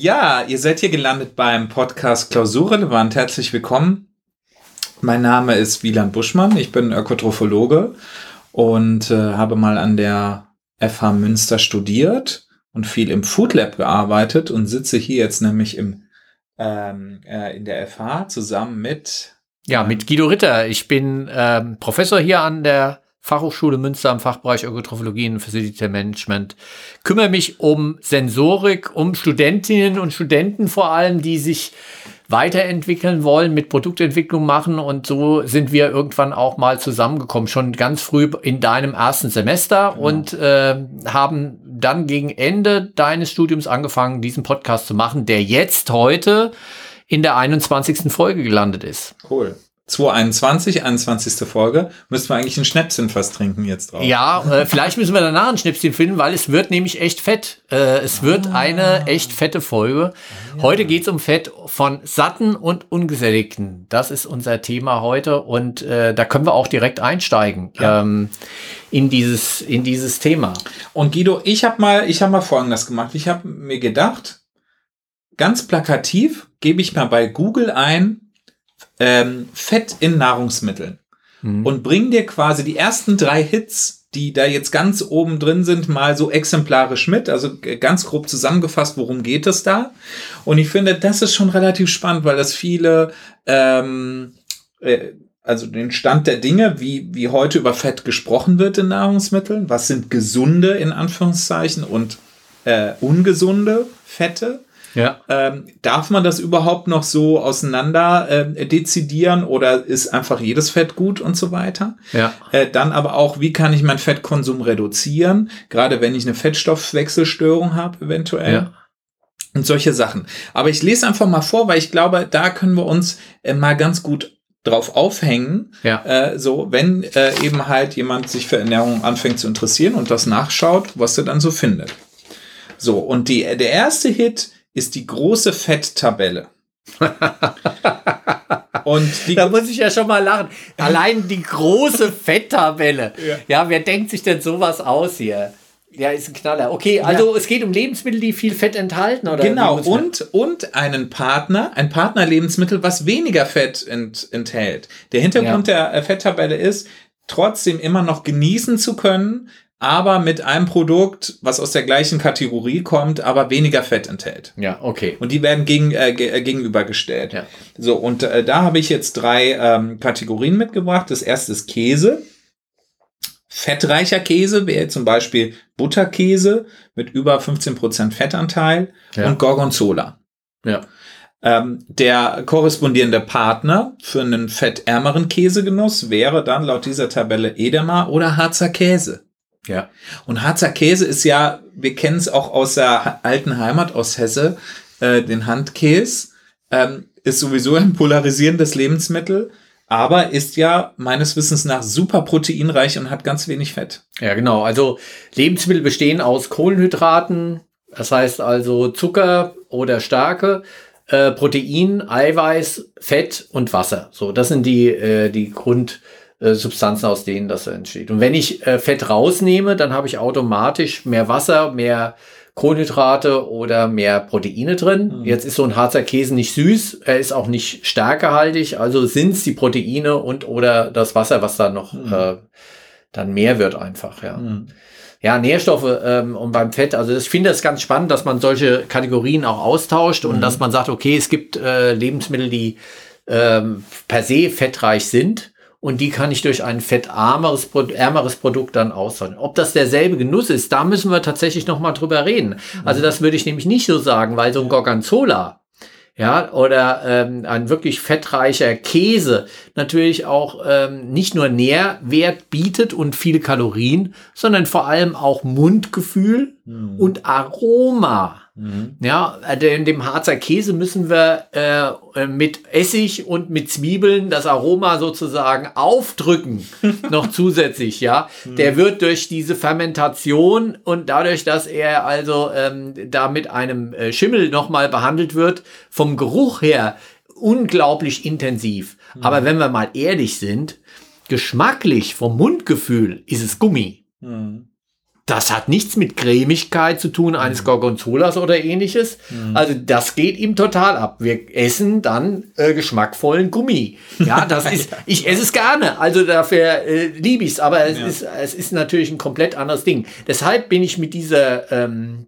Ja, ihr seid hier gelandet beim Podcast Klausurrelevant. Herzlich willkommen. Mein Name ist Wieland Buschmann. Ich bin Ökotrophologe und äh, habe mal an der FH Münster studiert und viel im Food Lab gearbeitet und sitze hier jetzt nämlich im, ähm, äh, in der FH zusammen mit. Ja, mit Guido Ritter. Ich bin ähm, Professor hier an der Fachhochschule Münster im Fachbereich Ökotrophologie und Facility Management. Kümmere mich um Sensorik, um Studentinnen und Studenten vor allem, die sich weiterentwickeln wollen, mit Produktentwicklung machen und so sind wir irgendwann auch mal zusammengekommen, schon ganz früh in deinem ersten Semester genau. und äh, haben dann gegen Ende deines Studiums angefangen, diesen Podcast zu machen, der jetzt heute in der 21. Folge gelandet ist. Cool. 221, 21. Folge, müssten wir eigentlich ein Schnäpschen fast trinken jetzt drauf. Ja, äh, vielleicht müssen wir danach ein Schnäpschen finden, weil es wird nämlich echt fett. Äh, es wird ah. eine echt fette Folge. Ja. Heute geht's um Fett von satten und ungesättigten. Das ist unser Thema heute und äh, da können wir auch direkt einsteigen ja. ähm, in dieses in dieses Thema. Und Guido, ich habe mal ich habe mal Folgendes gemacht. Ich habe mir gedacht, ganz plakativ gebe ich mal bei Google ein ähm, Fett in Nahrungsmitteln mhm. und bring dir quasi die ersten drei Hits, die da jetzt ganz oben drin sind, mal so exemplarisch mit. Also ganz grob zusammengefasst, worum geht es da? Und ich finde, das ist schon relativ spannend, weil das viele ähm, äh, also den Stand der Dinge, wie, wie heute über Fett gesprochen wird in Nahrungsmitteln. Was sind gesunde, in Anführungszeichen, und äh, ungesunde Fette? Ja. Ähm, darf man das überhaupt noch so auseinander äh, dezidieren oder ist einfach jedes Fett gut und so weiter? Ja. Äh, dann aber auch, wie kann ich meinen Fettkonsum reduzieren, gerade wenn ich eine Fettstoffwechselstörung habe, eventuell. Ja. Und solche Sachen. Aber ich lese einfach mal vor, weil ich glaube, da können wir uns äh, mal ganz gut drauf aufhängen. Ja. Äh, so, wenn äh, eben halt jemand sich für Ernährung anfängt zu interessieren und das nachschaut, was er dann so findet. So, und die, der erste Hit ist die große Fetttabelle. Und da muss ich ja schon mal lachen. Allein die große Fetttabelle. Ja. ja, wer denkt sich denn sowas aus hier? Ja, ist ein Knaller. Okay, also ja. es geht um Lebensmittel, die viel Fett enthalten, oder? Genau, und, und einen Partner, ein Partnerlebensmittel, was weniger Fett ent, enthält. Der Hintergrund ja. der äh, Fetttabelle ist, trotzdem immer noch genießen zu können, aber mit einem Produkt, was aus der gleichen Kategorie kommt, aber weniger Fett enthält. Ja, okay. Und die werden gegen, äh, äh, gegenübergestellt. Ja. So, und äh, da habe ich jetzt drei ähm, Kategorien mitgebracht. Das erste ist Käse. Fettreicher Käse wäre zum Beispiel Butterkäse mit über 15% Fettanteil ja. und Gorgonzola. Ja. Ähm, der korrespondierende Partner für einen fettärmeren Käsegenuss wäre dann laut dieser Tabelle Edemer oder Harzer Käse. Ja. Und Harzer Käse ist ja, wir kennen es auch aus der alten Heimat, aus Hesse, äh, den Handkäse, ähm, ist sowieso ein polarisierendes Lebensmittel, aber ist ja meines Wissens nach super proteinreich und hat ganz wenig Fett. Ja, genau. Also Lebensmittel bestehen aus Kohlenhydraten, das heißt also Zucker oder Stärke, äh, Protein, Eiweiß, Fett und Wasser. So, das sind die, äh, die Grund, äh, Substanzen, aus denen das entsteht. Und wenn ich äh, Fett rausnehme, dann habe ich automatisch mehr Wasser, mehr Kohlenhydrate oder mehr Proteine drin. Mhm. Jetzt ist so ein Harzer Käse nicht süß, er ist auch nicht stärkehaltig, also sind es die Proteine und oder das Wasser, was da noch mhm. äh, dann mehr wird einfach, ja. Mhm. Ja, Nährstoffe ähm, und beim Fett, also ich finde das ganz spannend, dass man solche Kategorien auch austauscht und mhm. dass man sagt, okay, es gibt äh, Lebensmittel, die ähm, per se fettreich sind und die kann ich durch ein fettarmeres ärmeres Produkt dann austauschen. Ob das derselbe Genuss ist, da müssen wir tatsächlich noch mal drüber reden. Also das würde ich nämlich nicht so sagen, weil so ein Gorgonzola, ja, oder ähm, ein wirklich fettreicher Käse natürlich auch ähm, nicht nur Nährwert bietet und viele Kalorien, sondern vor allem auch Mundgefühl mhm. und Aroma. Mhm. Ja, äh, in dem Harzer Käse müssen wir äh, mit Essig und mit Zwiebeln das Aroma sozusagen aufdrücken, noch zusätzlich, ja. Mhm. Der wird durch diese Fermentation und dadurch, dass er also ähm, da mit einem äh, Schimmel nochmal behandelt wird, vom Geruch her unglaublich intensiv. Mhm. Aber wenn wir mal ehrlich sind, geschmacklich vom Mundgefühl ist es Gummi. Mhm. Das hat nichts mit Cremigkeit zu tun eines Gorgonzolas oder ähnliches. Also das geht ihm total ab. Wir essen dann äh, geschmackvollen Gummi. Ja, das ist, ich esse es gerne. Also dafür äh, liebe ich es. Aber es, Ja. ist, es ist natürlich ein komplett anderes Ding. Deshalb bin ich mit dieser ähm,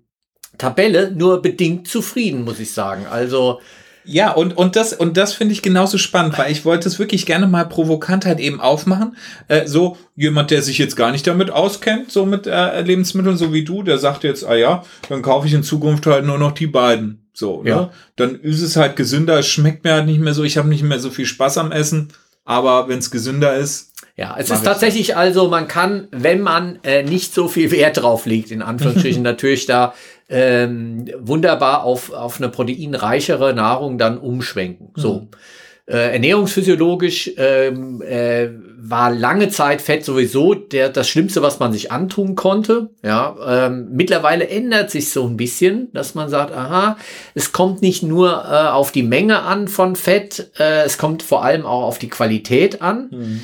Tabelle nur bedingt zufrieden, muss ich sagen. Also Ja, und, und das, und das finde ich genauso spannend, weil ich wollte es wirklich gerne mal provokant halt eben aufmachen. Äh, so jemand, der sich jetzt gar nicht damit auskennt, so mit äh, Lebensmitteln, so wie du, der sagt jetzt, ah ja, dann kaufe ich in Zukunft halt nur noch die beiden. So, Ja. ne? Dann ist es halt gesünder, es schmeckt mir halt nicht mehr so, ich habe nicht mehr so viel Spaß am Essen, aber wenn es gesünder ist, Ja, es Mach ist ich tatsächlich also, man kann, wenn man äh, nicht so viel Wert drauf legt, in Anführungsstrichen natürlich da ähm, wunderbar auf, auf eine proteinreichere Nahrung dann umschwenken. So. Äh, ernährungsphysiologisch ähm, äh, war lange Zeit Fett sowieso der, das Schlimmste, was man sich antun konnte. Ja, ähm, mittlerweile ändert sich so ein bisschen, dass man sagt, aha, es kommt nicht nur äh, auf die Menge an von Fett, äh, es kommt vor allem auch auf die Qualität an.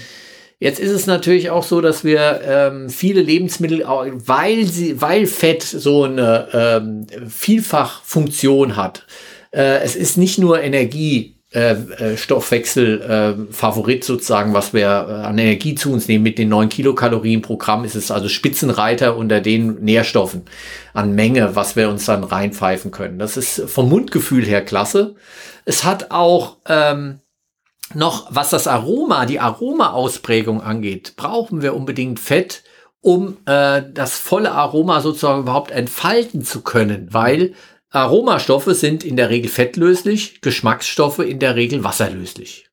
Jetzt ist es natürlich auch so, dass wir ähm, viele Lebensmittel, weil sie, weil Fett so eine ähm, Vielfachfunktion hat. Äh, es ist nicht nur Energie. Äh, äh, Stoffwechsel äh, Favorit sozusagen, was wir äh, an Energie zu uns nehmen. Mit den 9 Kilokalorien pro Gramm ist es also Spitzenreiter unter den Nährstoffen an Menge, was wir uns dann reinpfeifen können. Das ist vom Mundgefühl her klasse. Es hat auch ähm, noch, was das Aroma, die Aromaausprägung angeht, brauchen wir unbedingt Fett, um äh, das volle Aroma sozusagen überhaupt entfalten zu können, weil Aromastoffe sind in der Regel fettlöslich, Geschmacksstoffe in der Regel wasserlöslich.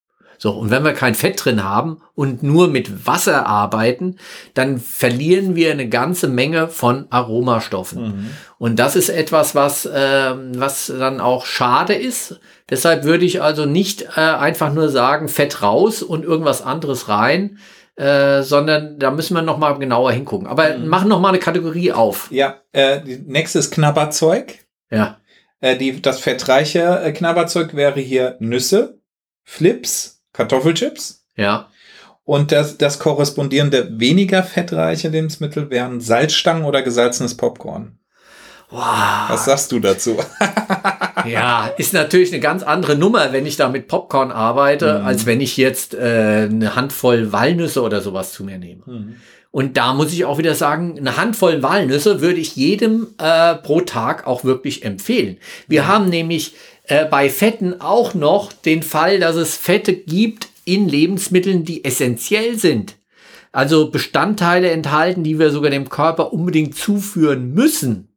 So, und wenn wir kein Fett drin haben und nur mit Wasser arbeiten, dann verlieren wir eine ganze Menge von Aromastoffen. Und das ist etwas, was, ähm, was dann auch schade ist. Deshalb würde ich also nicht äh, einfach nur sagen, Fett raus und irgendwas anderes rein, äh, sondern da müssen wir noch mal genauer hingucken. Aber machen noch mal eine Kategorie auf. ja, äh, die nächste ist Knabberzeug. Ja, Äh, die, das fettreiche äh, Knabberzeug wäre hier Nüsse, Flips, Kartoffelchips. ja. Und das, das korrespondierende weniger fettreiche Lebensmittel wären Salzstangen oder gesalzenes Popcorn. Wow. Was sagst du dazu? Ja, ist natürlich eine ganz andere Nummer, wenn ich da mit Popcorn arbeite, Mhm. als wenn ich jetzt äh, eine Handvoll Walnüsse oder sowas zu mir nehme. Und da muss ich auch wieder sagen, eine Handvoll Walnüsse würde ich jedem äh, pro Tag auch wirklich empfehlen. Wir haben nämlich äh, bei Fetten auch noch den Fall, dass es Fette gibt in Lebensmitteln, die essentiell sind. Also Bestandteile enthalten, die wir sogar dem Körper unbedingt zuführen müssen.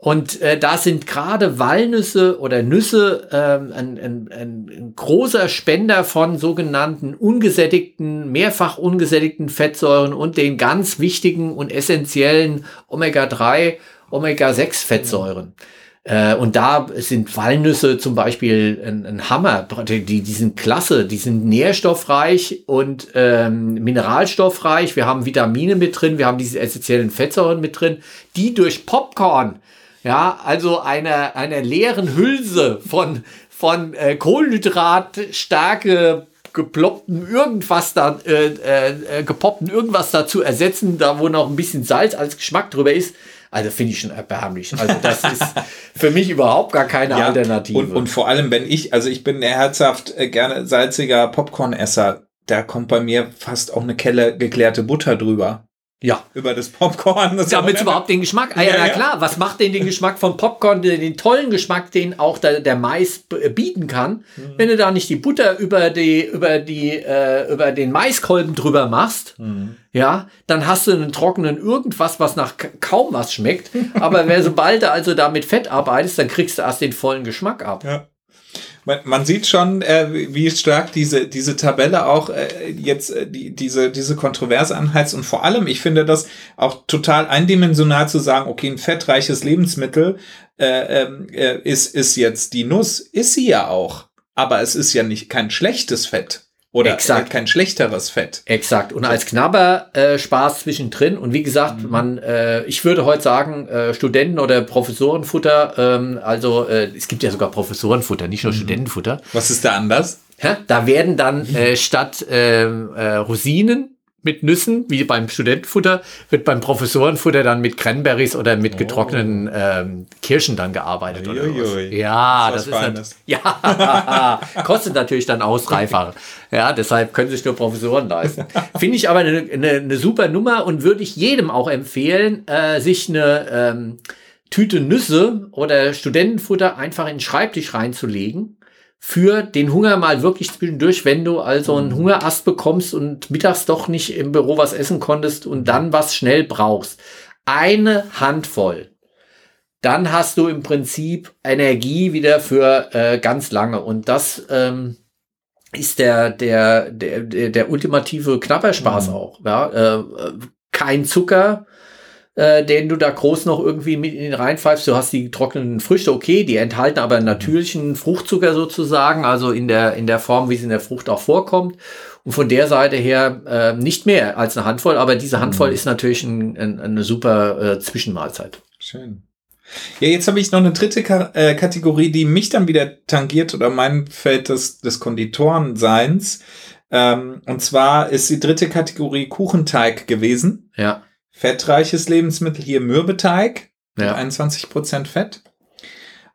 Und äh, da sind gerade Walnüsse oder Nüsse ähm, ein, ein, ein, großer Spender von sogenannten ungesättigten, mehrfach ungesättigten Fettsäuren und den ganz wichtigen und essentiellen Omega-3, Omega-6-Fettsäuren. Äh, und da sind Walnüsse zum Beispiel ein, ein Hammer. Die, die sind klasse, die sind nährstoffreich und ähm, mineralstoffreich. Wir haben Vitamine mit drin, wir haben diese essentiellen Fettsäuren mit drin, die durch Popcorn, ja, also einer einer leeren Hülse von, von äh, Kohlenhydrat, starke geploppten irgendwas da, äh, äh, gepoppten irgendwas dazu ersetzen, da wo noch ein bisschen Salz als Geschmack drüber ist. Also finde ich schon erbärmlich. Also das ist für mich überhaupt gar keine Alternative. Und, und vor allem, wenn ich, also ich bin herzhaft äh, gerne salziger Popcornesser, da kommt bei mir fast auch eine Kelle geklärte Butter drüber. Ja. Über das Popcorn. Das Damit es überhaupt den Geschmack. Ah, ja, Ja, na ja. klar, was macht denn den Geschmack von Popcorn, den, den tollen Geschmack, den auch der, der Mais b- bieten kann, Mhm. wenn du da nicht die Butter über die, über die, äh, über den Maiskolben drüber machst, Mhm. ja, dann hast du einen trockenen irgendwas, was nach kaum was schmeckt. Aber wer sobald du also da mit Fett arbeitest, dann kriegst du erst den vollen Geschmack ab. Ja. Man, man sieht schon, äh, wie stark diese, diese Tabelle auch äh, jetzt äh, die, diese, diese Kontroverse anheizt. Und vor allem, ich finde das auch total eindimensional zu sagen, okay, ein fettreiches Lebensmittel äh, ähm, äh, ist, ist jetzt die Nuss. Ist sie ja auch. Aber es ist ja nicht kein schlechtes Fett. Oder Exakt. Äh, kein schlechteres Fett. Exakt. Und als Knabber äh, Spaß zwischendrin. Und wie gesagt, Mhm. man, äh, ich würde heute sagen, äh, Studenten- oder Professorenfutter, ähm, also äh, es gibt ja sogar Professorenfutter, nicht Mhm. nur Studentenfutter. Was ist da anders? Ja, da werden dann äh, statt ähm, äh, Rosinen mit Nüssen, wie beim Studentenfutter, wird beim Professorenfutter dann mit Cranberries oder mit getrockneten ähm, Kirschen dann gearbeitet. Oder. Ja, Das das, ist ja, kostet natürlich dann Ausreifer. Ja, deshalb können sich nur Professoren leisten. Finde ich aber eine, eine, eine super Nummer und würde ich jedem auch empfehlen, äh, sich eine ähm, Tüte Nüsse oder Studentenfutter einfach in den Schreibtisch reinzulegen für den Hunger mal wirklich zwischendurch, wenn du also einen Hungerast bekommst und mittags doch nicht im Büro was essen konntest und dann was schnell brauchst. Eine Handvoll. Dann hast du im Prinzip Energie wieder für äh, ganz lange. Und das ähm, ist der, der, der, der, der ultimative Knapperspaß Mhm. auch. Ja? Äh, äh, kein Zucker, äh, den du da groß noch irgendwie mit in den reinpfeifst. Du hast die getrockneten Früchte, okay, die enthalten aber natürlichen Fruchtzucker sozusagen, also in der, in der Form, wie es in der Frucht auch vorkommt. Und von der Seite her äh, nicht mehr als eine Handvoll, aber diese Handvoll ist natürlich ein, ein, eine super äh, Zwischenmahlzeit. Schön. Ja, jetzt habe ich noch eine dritte Ka äh, Kategorie, die mich dann wieder tangiert oder mein Feld des, des Konditorenseins. Ähm, und zwar ist die dritte Kategorie Kuchenteig gewesen. Ja, Fettreiches Lebensmittel hier Mürbeteig mit ja, 21% Fett.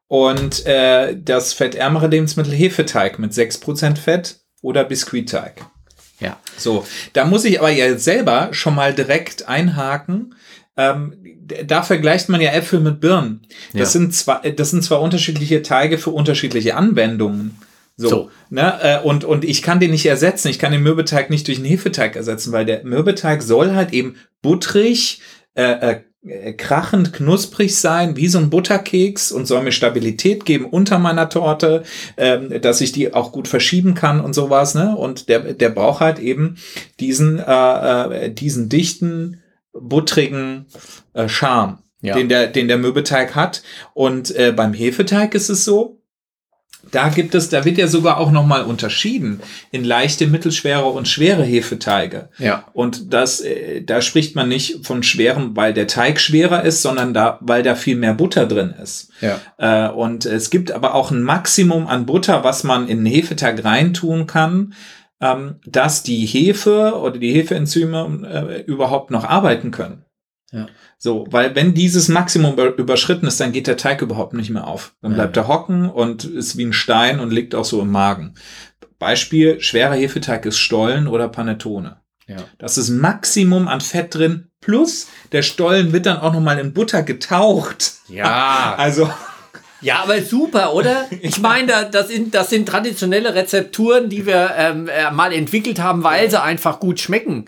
Und äh, das fettärmere Lebensmittel Hefeteig mit 6% Fett oder Biskuitteig. ja. So, da muss ich aber ja selber schon mal direkt einhaken. Ähm, da vergleicht man ja Äpfel mit Birnen. Das Ja. sind zwar, das sind zwar unterschiedliche Teige für unterschiedliche Anwendungen. So, So. Ne? Äh, und, und ich kann den nicht ersetzen. Ich kann den Mürbeteig nicht durch einen Hefeteig ersetzen, weil der Mürbeteig soll halt eben butterig, äh, äh, krachend, knusprig sein, wie so ein Butterkeks und soll mir Stabilität geben unter meiner Torte, ähm, dass ich die auch gut verschieben kann und sowas. Ne? Und der, der braucht halt eben diesen, äh, äh, diesen dichten, buttrigen äh, Charme, Ja. den, der, den der Mürbeteig hat. Und äh, beim Hefeteig ist es so, da gibt es, da wird ja sogar auch nochmal unterschieden in leichte, mittelschwere und schwere Hefeteige. Ja, Und das, äh, da spricht man nicht von schwerem, weil der Teig schwerer ist, sondern da, weil da viel mehr Butter drin ist. ja, Äh, und es gibt aber auch ein Maximum an Butter, was man in den Hefeteig reintun kann, ähm, dass die Hefe oder die Hefeenzyme äh, überhaupt noch arbeiten können. Ja. So, weil wenn dieses Maximum über- überschritten ist, dann geht der Teig überhaupt nicht mehr auf. Dann Ja, bleibt ja. er hocken und ist wie ein Stein und liegt auch so im Magen. Beispiel, schwerer Hefeteig ist Stollen oder Panettone. ja. Das ist Maximum an Fett drin. Plus, der Stollen wird dann auch nochmal in Butter getaucht. Ja, Also, ja, aber super, oder? Ich meine, da- das sind, das sind traditionelle Rezepturen, die wir ähm, äh, mal entwickelt haben, weil sie einfach gut schmecken.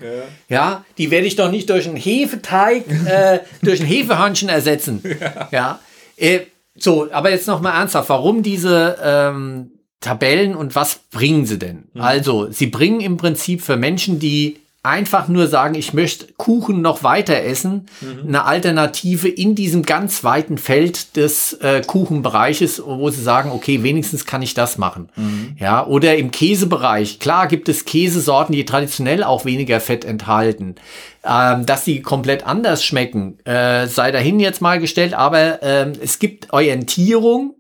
Ja, die werde ich doch nicht durch einen Hefeteig, äh, durch ein Hefehörnchen ersetzen. Ja. Äh, so, aber jetzt noch mal ernsthaft, warum diese ähm, Tabellen und was bringen sie denn? Also, sie bringen im Prinzip für Menschen, die einfach nur sagen, ich möchte Kuchen noch weiter essen, eine Alternative in diesem ganz weiten Feld des äh, Kuchenbereiches, wo sie sagen, okay, wenigstens kann ich das machen. Ja, oder im Käsebereich. Klar gibt es Käsesorten, die traditionell auch weniger Fett enthalten. Ähm, dass die komplett anders schmecken, äh, sei dahin jetzt mal gestellt, aber ähm, es gibt Orientierung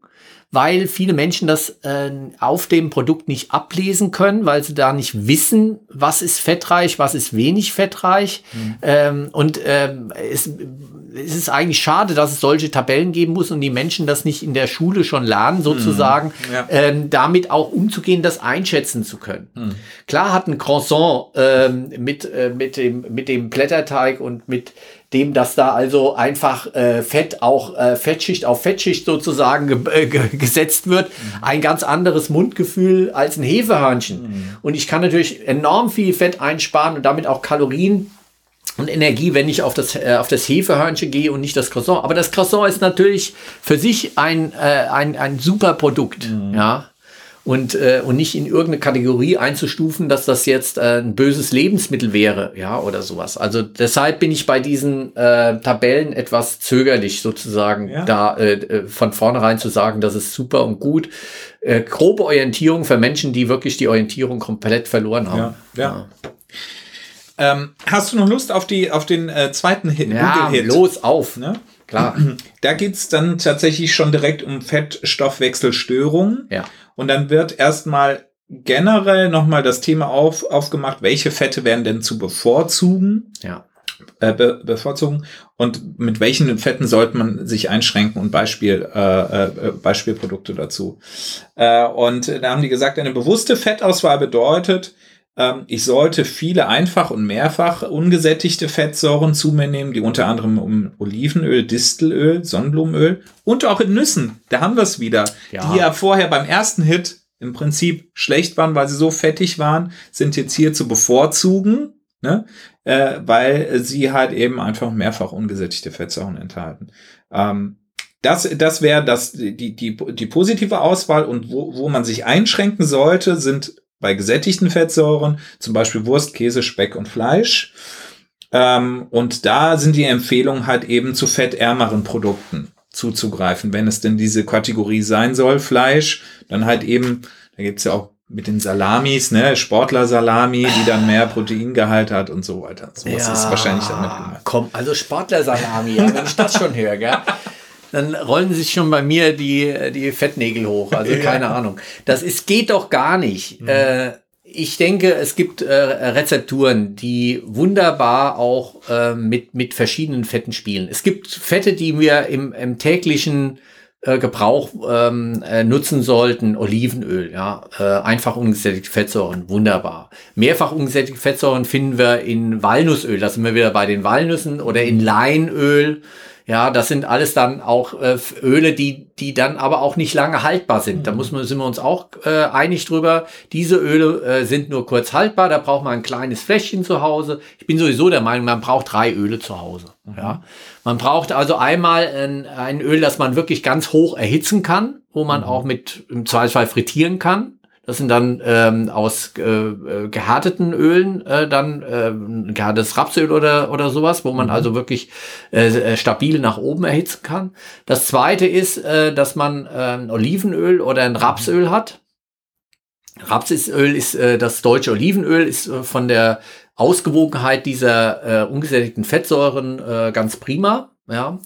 weil viele Menschen das äh, auf dem Produkt nicht ablesen können, weil sie da nicht wissen, was ist fettreich, was ist wenig fettreich. Ähm, und ähm, es, es ist eigentlich schade, dass es solche Tabellen geben muss und die Menschen das nicht in der Schule schon lernen, sozusagen, Ja. ähm, damit auch umzugehen, das einschätzen zu können. Klar hat ein Croissant ähm, mit, äh, mit, dem, mit dem Blätterteig und mit dem, dass da also einfach äh, Fett auch äh, Fettschicht auf Fettschicht sozusagen ge äh, ge gesetzt wird, ein ganz anderes Mundgefühl als ein Hefehörnchen. Und ich kann natürlich enorm viel Fett einsparen und damit auch Kalorien und Energie, wenn ich auf das, äh, auf das Hefehörnchen gehe und nicht das Croissant. Aber das Croissant ist natürlich für sich ein, äh, ein, ein super Produkt, ja. Und, äh, und nicht in irgendeine Kategorie einzustufen, dass das jetzt äh, ein böses Lebensmittel wäre, ja, oder sowas. Also deshalb bin ich bei diesen äh, Tabellen etwas zögerlich, sozusagen, Ja. da äh, äh, von vornherein zu sagen, das ist super und gut. Äh, grobe Orientierung für Menschen, die wirklich die Orientierung komplett verloren haben. Ja, ja. ähm, hast du noch Lust auf, die, auf den äh, zweiten Hit, Ja, Google-Hit? los auf. Ne? Klar. Da geht's dann tatsächlich schon direkt um Fettstoffwechselstörungen. Ja. Und dann wird erstmal generell nochmal das Thema auf, aufgemacht, welche Fette werden denn zu bevorzugen? Ja. Äh, be bevorzugen und mit welchen Fetten sollte man sich einschränken und Beispiel, äh, äh, Beispielprodukte dazu. Äh, und da haben die gesagt, eine bewusste Fettauswahl bedeutet, ich sollte viele einfach und mehrfach ungesättigte Fettsäuren zu mir nehmen, die unter anderem um Olivenöl, Distelöl, Sonnenblumenöl und auch in Nüssen, da haben wir es wieder, Ja. die ja vorher beim ersten Hit im Prinzip schlecht waren, weil sie so fettig waren, sind jetzt hier zu bevorzugen, ne? äh, weil sie halt eben einfach mehrfach ungesättigte Fettsäuren enthalten. Ähm, das, das wäre das, die, die, die positive Auswahl und wo, wo man sich einschränken sollte, sind bei gesättigten Fettsäuren, zum Beispiel Wurst, Käse, Speck und Fleisch. Ähm, und da sind die Empfehlungen halt eben zu fettärmeren Produkten zuzugreifen, wenn es denn diese Kategorie sein soll, Fleisch, dann halt eben, da gibt's ja auch mit den Salamis, ne, Sportler-Salami, die dann mehr Proteingehalt hat und so weiter. So was ist wahrscheinlich damit gemeint. Komm, also Sportler-Salami, ja, wenn ich das schon höre, gell? Dann rollen sich schon bei mir die, die Fettnägel hoch. Also keine Ahnung. Das ist, geht doch gar nicht. Mhm. Äh, ich denke, es gibt äh, Rezepturen, die wunderbar auch äh, mit, mit verschiedenen Fetten spielen. Es gibt Fette, die wir im, im täglichen äh, Gebrauch ähm, äh, nutzen sollten. Olivenöl, ja, äh, einfach ungesättigte Fettsäuren, wunderbar. Mehrfach ungesättigte Fettsäuren finden wir in Walnussöl, da sind wir wieder bei den Walnüssen oder in Leinöl. Ja, das sind alles dann auch äh, Öle, die, die dann aber auch nicht lange haltbar sind. Da muss man, sind wir uns auch äh, einig drüber. Diese Öle äh, sind nur kurz haltbar. Da braucht man ein kleines Fläschchen zu Hause. Ich bin sowieso der Meinung, man braucht drei Öle zu Hause. Ja, man braucht also einmal ein, ein Öl, das man wirklich ganz hoch erhitzen kann, wo man auch mit im Zweifelsfall frittieren kann. Das sind dann ähm, aus äh, äh, gehärteten Ölen äh, dann äh, gehärtetes Rapsöl oder oder sowas, wo man also wirklich äh, äh, stabil nach oben erhitzen kann. Das zweite ist, äh, dass man äh, Olivenöl oder ein Rapsöl hat. Rapsöl ist äh, das deutsche Olivenöl, ist äh, von der Ausgewogenheit dieser äh, ungesättigten Fettsäuren äh, ganz prima. Ja.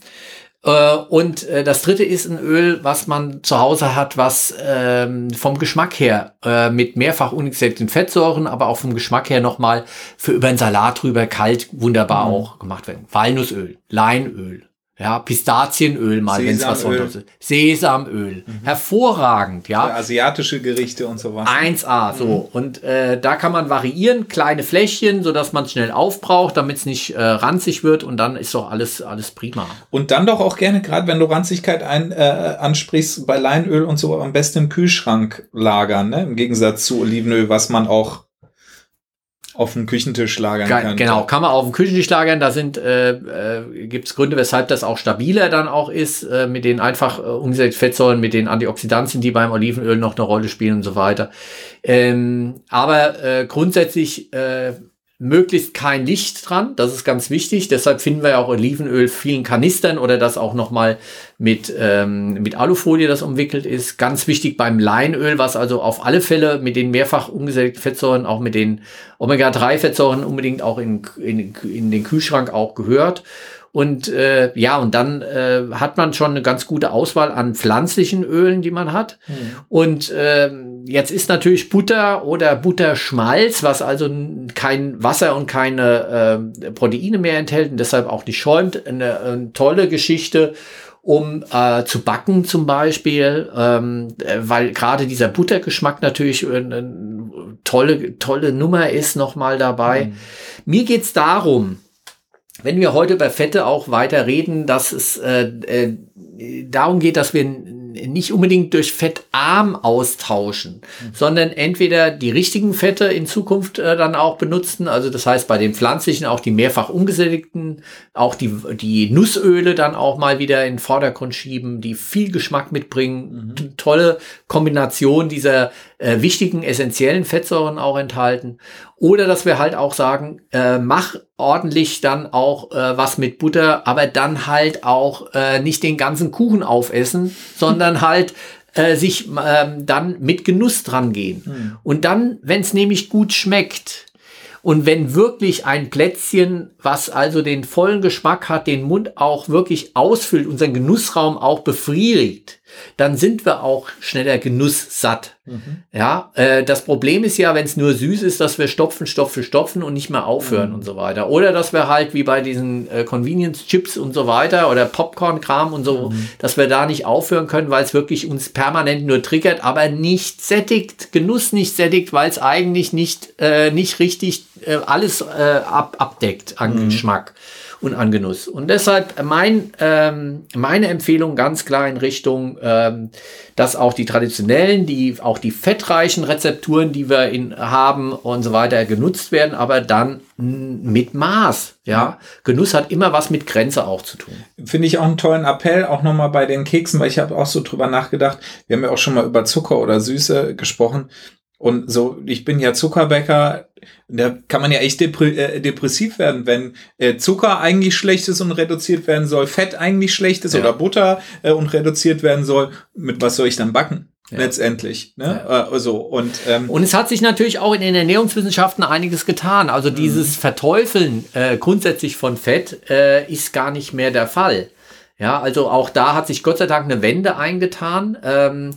Äh, und äh, das dritte ist ein Öl, was man zu Hause hat, was ähm, vom Geschmack her äh, mit mehrfach ungesättigten Fettsäuren, aber auch vom Geschmack her nochmal für über einen Salat drüber kalt wunderbar auch gemacht werden. Walnussöl, Leinöl, ja, Pistazienöl mal, wenn es was. Besonderes ist. Sesamöl, hervorragend, ja. Asiatische Gerichte und so weiter. 1A, so. Und äh, da kann man variieren, kleine Fläschchen, sodass man es schnell aufbraucht, damit es nicht äh, ranzig wird und dann ist doch alles, alles prima. Und dann doch auch gerne, gerade wenn du Ranzigkeit ein, äh, ansprichst, bei Leinöl und so am besten im Kühlschrank lagern, ne? Im Gegensatz zu Olivenöl, was man auch auf dem Küchentisch lagern Ge kann. genau, kann man auf dem Küchentisch lagern. Da sind äh, äh, gibt es Gründe, weshalb das auch stabiler dann auch ist, äh, mit den einfach äh, umgesetzten Fettsäuren, mit den Antioxidantien, die beim Olivenöl noch eine Rolle spielen und so weiter. Ähm, aber äh, grundsätzlich äh, möglichst kein Licht dran, das ist ganz wichtig. Deshalb finden wir ja auch Olivenöl vielen Kanistern oder das auch noch mal mit ähm, mit Alufolie, das umwickelt ist. Ganz wichtig beim Leinöl, was also auf alle Fälle mit den mehrfach ungesättigten Fettsäuren, auch mit den Omega-3-Fettsäuren unbedingt auch in, in, in den Kühlschrank auch gehört. Und äh, ja, und dann äh, hat man schon eine ganz gute Auswahl an pflanzlichen Ölen, die man hat. Und ähm, jetzt ist natürlich Butter oder Butterschmalz, was also kein Wasser und keine äh, Proteine mehr enthält und deshalb auch nicht schäumt, eine, eine tolle Geschichte um äh, zu backen zum Beispiel, ähm, äh, weil gerade dieser Buttergeschmack natürlich äh, eine tolle, tolle Nummer ist nochmal dabei. Mir geht's darum, wenn wir heute über Fette auch weiter reden, dass es äh, äh, darum geht, dass wir nicht unbedingt durch fettarm austauschen, sondern entweder die richtigen Fette in Zukunft äh, dann auch benutzen, also das heißt bei den pflanzlichen auch die mehrfach ungesättigten, auch die, die Nussöle dann auch mal wieder in den Vordergrund schieben, die viel Geschmack mitbringen, t- tolle Kombination dieser äh, wichtigen essentiellen Fettsäuren auch enthalten. Oder dass wir halt auch sagen, äh, mach ordentlich dann auch äh, was mit Butter, aber dann halt auch äh, nicht den ganzen Kuchen aufessen, sondern halt äh, sich ähm, dann mit Genuss dran gehen. Und dann, wenn es nämlich gut schmeckt, und wenn wirklich ein Plätzchen, was also den vollen Geschmack hat, den Mund auch wirklich ausfüllt, unseren Genussraum auch befriedigt, dann sind wir auch schneller genusssatt. Mhm. Ja, äh, das Problem ist ja, wenn es nur süß ist, dass wir stopfen, stopfen, stopfen und nicht mehr aufhören mhm. und so weiter. Oder dass wir halt wie bei diesen äh, Convenience-Chips und so weiter oder Popcorn-Kram und so, mhm. dass wir da nicht aufhören können, weil es wirklich uns permanent nur triggert, aber nicht sättigt, Genuss nicht sättigt, weil es eigentlich nicht, äh, nicht richtig äh, alles äh, ab, abdeckt an mhm. Geschmack und an Genuss. Und deshalb mein, ähm, meine Empfehlung ganz klar in Richtung, ähm, dass auch die traditionellen, die auch die fettreichen Rezepturen, die wir in, haben und so weiter genutzt werden, aber dann mit Maß. Ja, Genuss hat immer was mit Grenze auch zu tun. Finde ich auch einen tollen Appell, auch nochmal bei den Keksen, weil ich habe auch so drüber nachgedacht. Wir haben ja auch schon mal über Zucker oder Süße gesprochen. Und so, ich bin ja Zuckerbäcker, da kann man ja echt äh, depressiv werden, wenn äh, Zucker eigentlich schlecht ist und reduziert werden soll, Fett eigentlich schlecht ist ja. oder Butter äh, und reduziert werden soll. Mit was soll ich dann backen? Ja. Letztendlich. Ne? Ja. Äh, so, und, ähm, und es hat sich natürlich auch in den Ernährungswissenschaften einiges getan. Also dieses mhm. Verteufeln äh, grundsätzlich von Fett äh, ist gar nicht mehr der Fall. Ja, also auch da hat sich Gott sei Dank eine Wende eingetan. Ähm,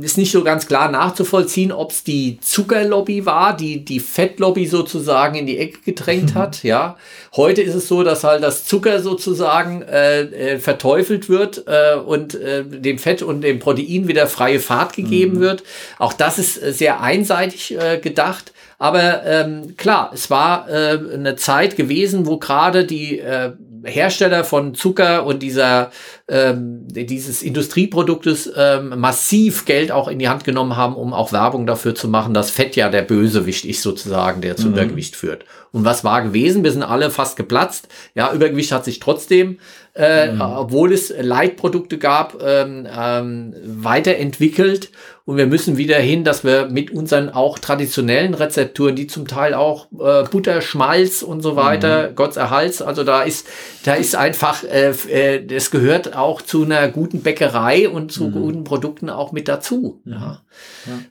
ist nicht so ganz klar nachzuvollziehen, ob es die Zuckerlobby war, die die Fettlobby sozusagen in die Ecke gedrängt hat. Ja, heute ist es so, dass halt das Zucker sozusagen äh, äh, verteufelt wird äh, und äh, dem Fett und dem Protein wieder freie Fahrt gegeben mhm. wird. Auch das ist äh, sehr einseitig äh, gedacht. Aber ähm, klar, es war äh, eine Zeit gewesen, wo gerade die äh, Hersteller von Zucker und dieser ähm, dieses Industrieproduktes ähm, massiv Geld auch in die Hand genommen haben, um auch Werbung dafür zu machen, dass Fett ja der Bösewicht ist sozusagen, der zu mhm. Übergewicht führt. Und was war gewesen? Wir sind alle fast geplatzt. Ja, Übergewicht hat sich trotzdem, äh, mhm. obwohl es Leitprodukte gab, ähm, ähm, weiterentwickelt. Und wir müssen wieder hin, dass wir mit unseren auch traditionellen Rezepturen, die zum Teil auch äh, Butter, Schmalz und so weiter, mhm. Gott erhalts, also da ist, da ist einfach, äh, äh, das gehört auch zu einer guten Bäckerei und zu mhm. guten Produkten auch mit dazu. Mhm. Ja.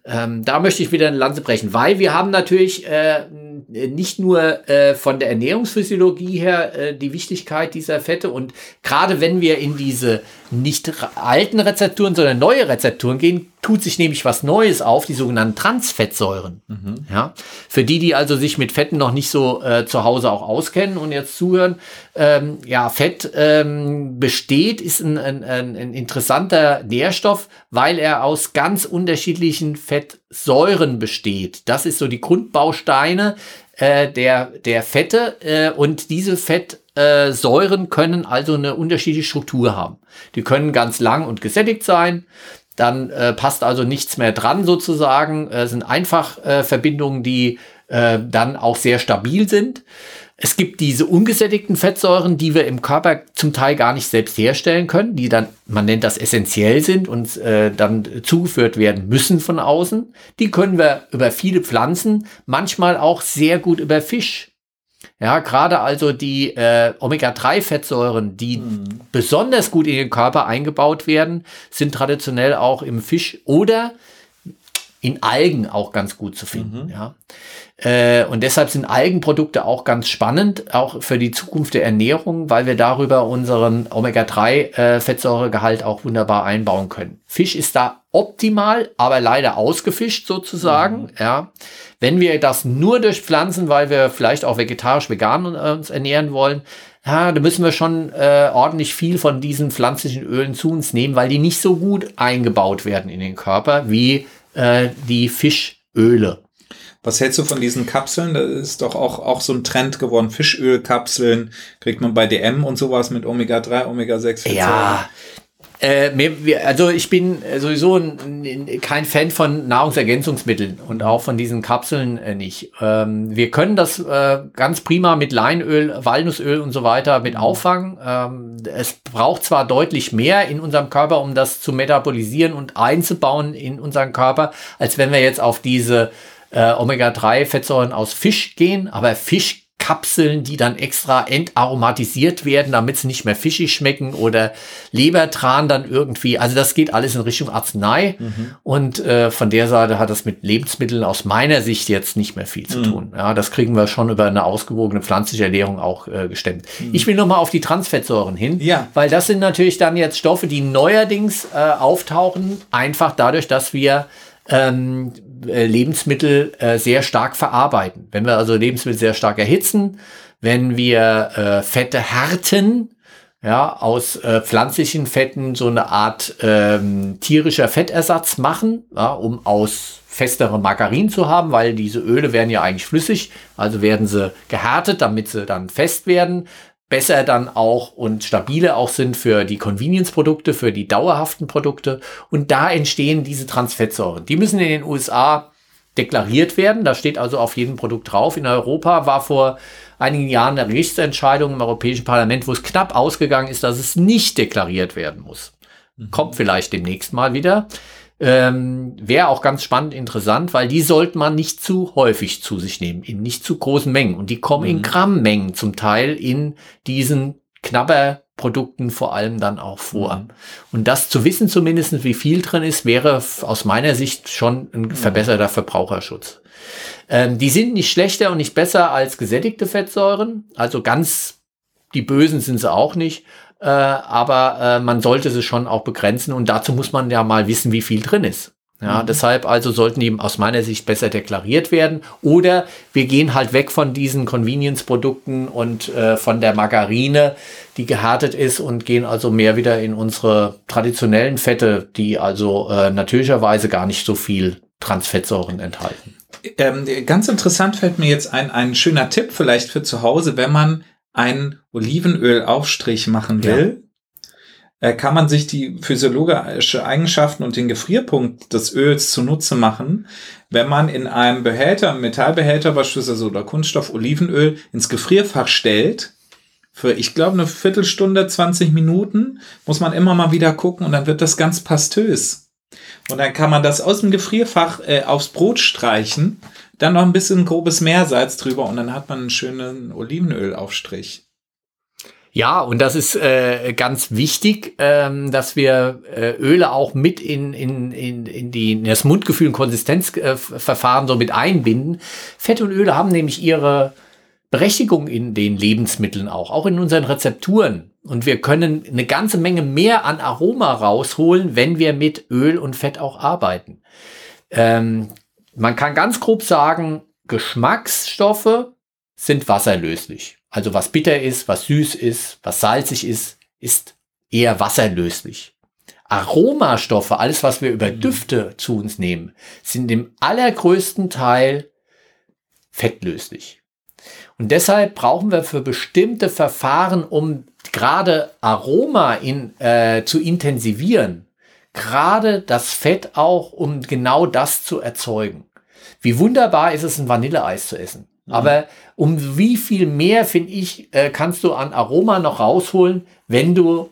ja. Ähm, da möchte ich wieder eine Lanze brechen, weil wir haben natürlich äh, nicht nur äh, von der Ernährungsphysiologie her äh, die Wichtigkeit dieser Fette und gerade wenn wir in diese nicht alten Rezepturen, sondern neue Rezepturen gehen, tut sich nämlich was Neues auf, die sogenannten Transfettsäuren. Mhm. Ja, für die, die also sich mit Fetten noch nicht so äh, zu Hause auch auskennen und jetzt zuhören, ähm, ja, Fett ähm, besteht, ist ein, ein, ein interessanter Nährstoff, weil er aus ganz unterschiedlichen Fettsäuren besteht. Das ist so die Grundbausteine äh, der, der Fette äh, und diese Fettsäuren können also eine unterschiedliche Struktur haben. Die können ganz lang und gesättigt sein. Dann äh, passt also nichts mehr dran sozusagen. Äh, sind einfach äh, Verbindungen, die äh, dann auch sehr stabil sind. Es gibt diese ungesättigten Fettsäuren, die wir im Körper zum Teil gar nicht selbst herstellen können, die dann, man nennt das essentiell sind und äh, dann zugeführt werden müssen von außen. Die können wir über viele Pflanzen, manchmal auch sehr gut über Fisch ja, gerade also die äh, Omega-3-Fettsäuren, die mhm. besonders gut in den Körper eingebaut werden, sind traditionell auch im Fisch oder in Algen auch ganz gut zu finden. Mhm. Ja. Äh, und deshalb sind Algenprodukte auch ganz spannend, auch für die Zukunft der Ernährung, weil wir darüber unseren Omega-3-Fettsäuregehalt äh, auch wunderbar einbauen können. Fisch ist da optimal, aber leider ausgefischt sozusagen. Mhm. Ja. Wenn wir das nur durch Pflanzen, weil wir vielleicht auch vegetarisch, vegan uns ernähren wollen, ja, da müssen wir schon äh, ordentlich viel von diesen pflanzlichen Ölen zu uns nehmen, weil die nicht so gut eingebaut werden in den Körper wie äh, die Fischöle. Was hältst du von diesen Kapseln? Das ist doch auch, auch so ein Trend geworden. Fischölkapseln kriegt man bei DM und sowas mit Omega-3, Omega-6. Ja, äh, also ich bin sowieso ein, kein Fan von Nahrungsergänzungsmitteln und auch von diesen Kapseln äh, nicht. Ähm, wir können das äh, ganz prima mit Leinöl, Walnussöl und so weiter mit mhm. auffangen. Ähm, es braucht zwar deutlich mehr in unserem Körper, um das zu metabolisieren und einzubauen in unseren Körper, als wenn wir jetzt auf diese äh, Omega-3-Fettsäuren aus Fisch gehen, aber Fisch Kapseln, die dann extra entaromatisiert werden, damit sie nicht mehr fischig schmecken oder Lebertran dann irgendwie. Also das geht alles in Richtung Arznei. Mhm. Und äh, von der Seite hat das mit Lebensmitteln aus meiner Sicht jetzt nicht mehr viel zu mhm. tun. Ja, das kriegen wir schon über eine ausgewogene pflanzliche Ernährung auch äh, gestemmt. Mhm. Ich will nochmal auf die Transfettsäuren hin, ja. weil das sind natürlich dann jetzt Stoffe, die neuerdings äh, auftauchen, einfach dadurch, dass wir ähm, äh, Lebensmittel äh, sehr stark verarbeiten. Wenn wir also Lebensmittel sehr stark erhitzen, wenn wir äh, Fette härten, ja, aus äh, pflanzlichen Fetten so eine Art ähm, tierischer Fettersatz machen, ja, um aus festere Margarin zu haben, weil diese Öle werden ja eigentlich flüssig, also werden sie gehärtet, damit sie dann fest werden besser dann auch und stabiler auch sind für die Convenience-Produkte, für die dauerhaften Produkte. Und da entstehen diese Transfettsäuren. Die müssen in den USA deklariert werden. Da steht also auf jedem Produkt drauf. In Europa war vor einigen Jahren eine Gerichtsentscheidung im Europäischen Parlament, wo es knapp ausgegangen ist, dass es nicht deklariert werden muss. Mhm. Kommt vielleicht demnächst mal wieder. Ähm, Wäre auch ganz spannend interessant, weil die sollte man nicht zu häufig zu sich nehmen, in nicht zu großen Mengen. Und die kommen mhm. in Grammmengen zum Teil in diesen Knabberprodukten vor allem dann auch vor. Mhm. Und das zu wissen zumindest, wie viel drin ist, wäre aus meiner Sicht schon ein mhm. verbesserter Verbraucherschutz. Ähm, die sind nicht schlechter und nicht besser als gesättigte Fettsäuren. Also ganz die Bösen sind sie auch nicht äh, aber äh, man sollte sie schon auch begrenzen und dazu muss man ja mal wissen, wie viel drin ist. Ja, mhm. deshalb also sollten die aus meiner Sicht besser deklariert werden. Oder wir gehen halt weg von diesen Convenience-Produkten und äh, von der Margarine, die gehärtet ist und gehen also mehr wieder in unsere traditionellen Fette, die also äh, natürlicherweise gar nicht so viel Transfettsäuren enthalten. Ähm, ganz interessant fällt mir jetzt ein, ein schöner Tipp vielleicht für zu Hause, wenn man einen Olivenölaufstrich machen will, ja. äh, kann man sich die physiologische Eigenschaften und den Gefrierpunkt des Öls zunutze machen, wenn man in einem Behälter, Metallbehälter beispielsweise oder Kunststoff Olivenöl ins Gefrierfach stellt, für, ich glaube, eine Viertelstunde, 20 Minuten, muss man immer mal wieder gucken und dann wird das ganz pastös. Und dann kann man das aus dem Gefrierfach äh, aufs Brot streichen dann noch ein bisschen grobes Meersalz drüber und dann hat man einen schönen Olivenölaufstrich. Ja, und das ist äh, ganz wichtig, ähm, dass wir äh, Öle auch mit in, in, in, in, die, in das Mundgefühl und Konsistenzverfahren äh, so mit einbinden. Fette und Öle haben nämlich ihre Berechtigung in den Lebensmitteln auch, auch in unseren Rezepturen. Und wir können eine ganze Menge mehr an Aroma rausholen, wenn wir mit Öl und Fett auch arbeiten. Ähm, man kann ganz grob sagen, Geschmacksstoffe sind wasserlöslich. Also was bitter ist, was süß ist, was salzig ist, ist eher wasserlöslich. Aromastoffe, alles was wir über mhm. Düfte zu uns nehmen, sind im allergrößten Teil fettlöslich. Und deshalb brauchen wir für bestimmte Verfahren, um gerade Aroma in, äh, zu intensivieren, gerade das Fett auch, um genau das zu erzeugen. Wie wunderbar ist es, ein Vanilleeis zu essen. Mhm. Aber um wie viel mehr, finde ich, äh, kannst du an Aroma noch rausholen, wenn du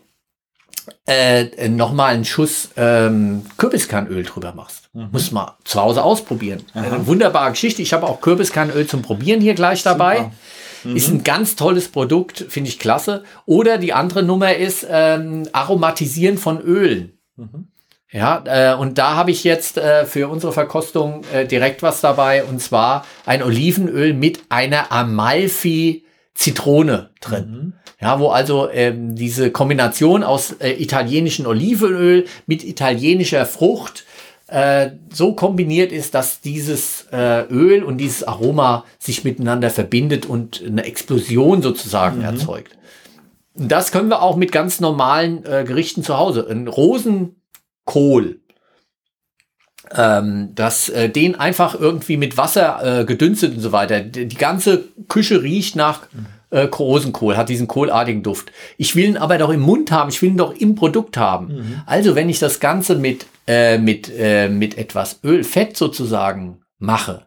äh, nochmal einen Schuss ähm, Kürbiskernöl drüber machst. Mhm. Muss man zu Hause ausprobieren. Eine wunderbare Geschichte. Ich habe auch Kürbiskernöl zum Probieren hier gleich dabei. Mhm. Ist ein ganz tolles Produkt, finde ich klasse. Oder die andere Nummer ist ähm, Aromatisieren von Ölen. Mhm. Ja, äh, und da habe ich jetzt äh, für unsere Verkostung äh, direkt was dabei und zwar ein Olivenöl mit einer Amalfi Zitrone drin. Mhm. Ja, wo also ähm, diese Kombination aus äh, italienischem Olivenöl mit italienischer Frucht äh, so kombiniert ist, dass dieses äh, Öl und dieses Aroma sich miteinander verbindet und eine Explosion sozusagen mhm. erzeugt. Und das können wir auch mit ganz normalen äh, Gerichten zu Hause. Ein Rosen Kohl. Ähm, dass äh, den einfach irgendwie mit Wasser äh, gedünstet und so weiter. Die, die ganze Küche riecht nach äh, Rosenkohl, hat diesen kohlartigen Duft. Ich will ihn aber doch im Mund haben, ich will ihn doch im Produkt haben. Mhm. Also wenn ich das Ganze mit, äh, mit, äh, mit etwas Öl, Fett sozusagen mache,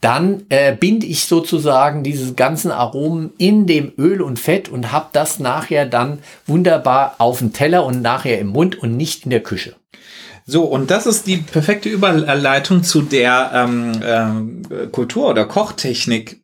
dann äh, binde ich sozusagen diese ganzen Aromen in dem Öl und Fett und habe das nachher dann wunderbar auf dem Teller und nachher im Mund und nicht in der Küche. So, und das ist die perfekte Überleitung zu der ähm, äh, Kultur- oder Kochtechnik,